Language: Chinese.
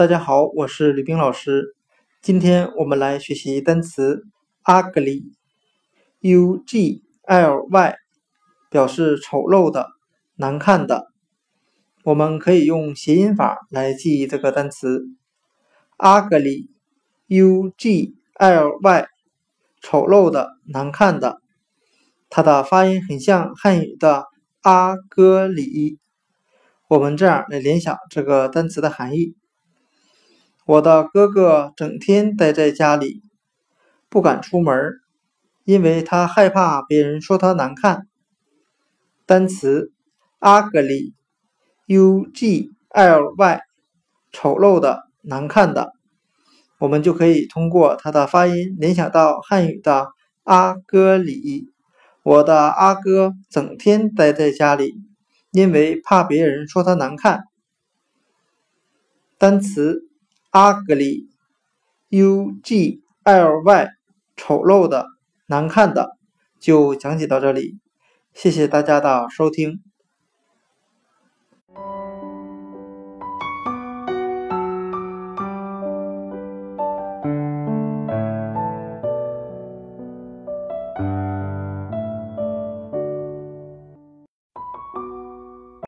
大家好，我是吕冰老师。今天我们来学习单词 ugly，u g l y，表示丑陋的、难看的。我们可以用谐音法来记忆这个单词 ugly，u g l y，丑陋的、难看的。它的发音很像汉语的阿哥里。我们这样来联想这个单词的含义。我的哥哥整天待在家里，不敢出门，因为他害怕别人说他难看。单词 ugly，u g l y，丑陋的、难看的，我们就可以通过它的发音联想到汉语的阿哥里。我的阿哥整天待在家里，因为怕别人说他难看。单词。Ugly，u g l y，丑陋的、难看的，就讲解到这里。谢谢大家的收听。